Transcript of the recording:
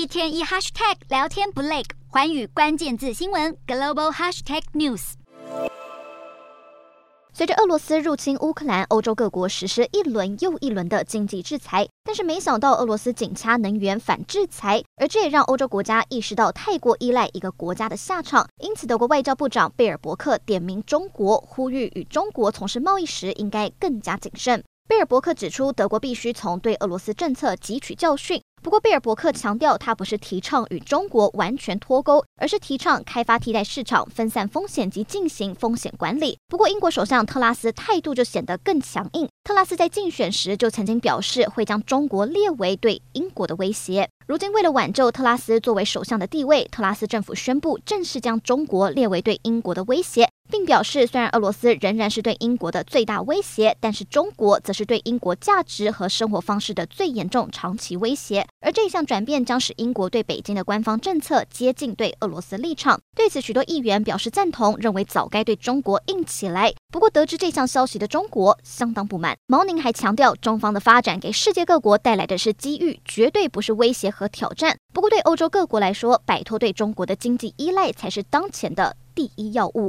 一天一 hashtag 聊天不累，寰宇关键字新闻 global hashtag news。随着俄罗斯入侵乌克兰，欧洲各国实施一轮又一轮的经济制裁，但是没想到俄罗斯紧掐能源反制裁，而这也让欧洲国家意识到太过依赖一个国家的下场。因此，德国外交部长贝尔伯克点名中国，呼吁与中国从事贸易时应该更加谨慎。贝尔伯克指出，德国必须从对俄罗斯政策汲取教训。不过，贝尔伯克强调，他不是提倡与中国完全脱钩，而是提倡开发替代市场、分散风险及进行风险管理。不过，英国首相特拉斯态度就显得更强硬。特拉斯在竞选时就曾经表示，会将中国列为对英国的威胁。如今，为了挽救特拉斯作为首相的地位，特拉斯政府宣布正式将中国列为对英国的威胁。并表示，虽然俄罗斯仍然是对英国的最大威胁，但是中国则是对英国价值和生活方式的最严重长期威胁。而这一项转变将使英国对北京的官方政策接近对俄罗斯立场。对此，许多议员表示赞同，认为早该对中国硬起来。不过，得知这项消息的中国相当不满。毛宁还强调，中方的发展给世界各国带来的是机遇，绝对不是威胁和挑战。不过，对欧洲各国来说，摆脱对中国的经济依赖才是当前的第一要务。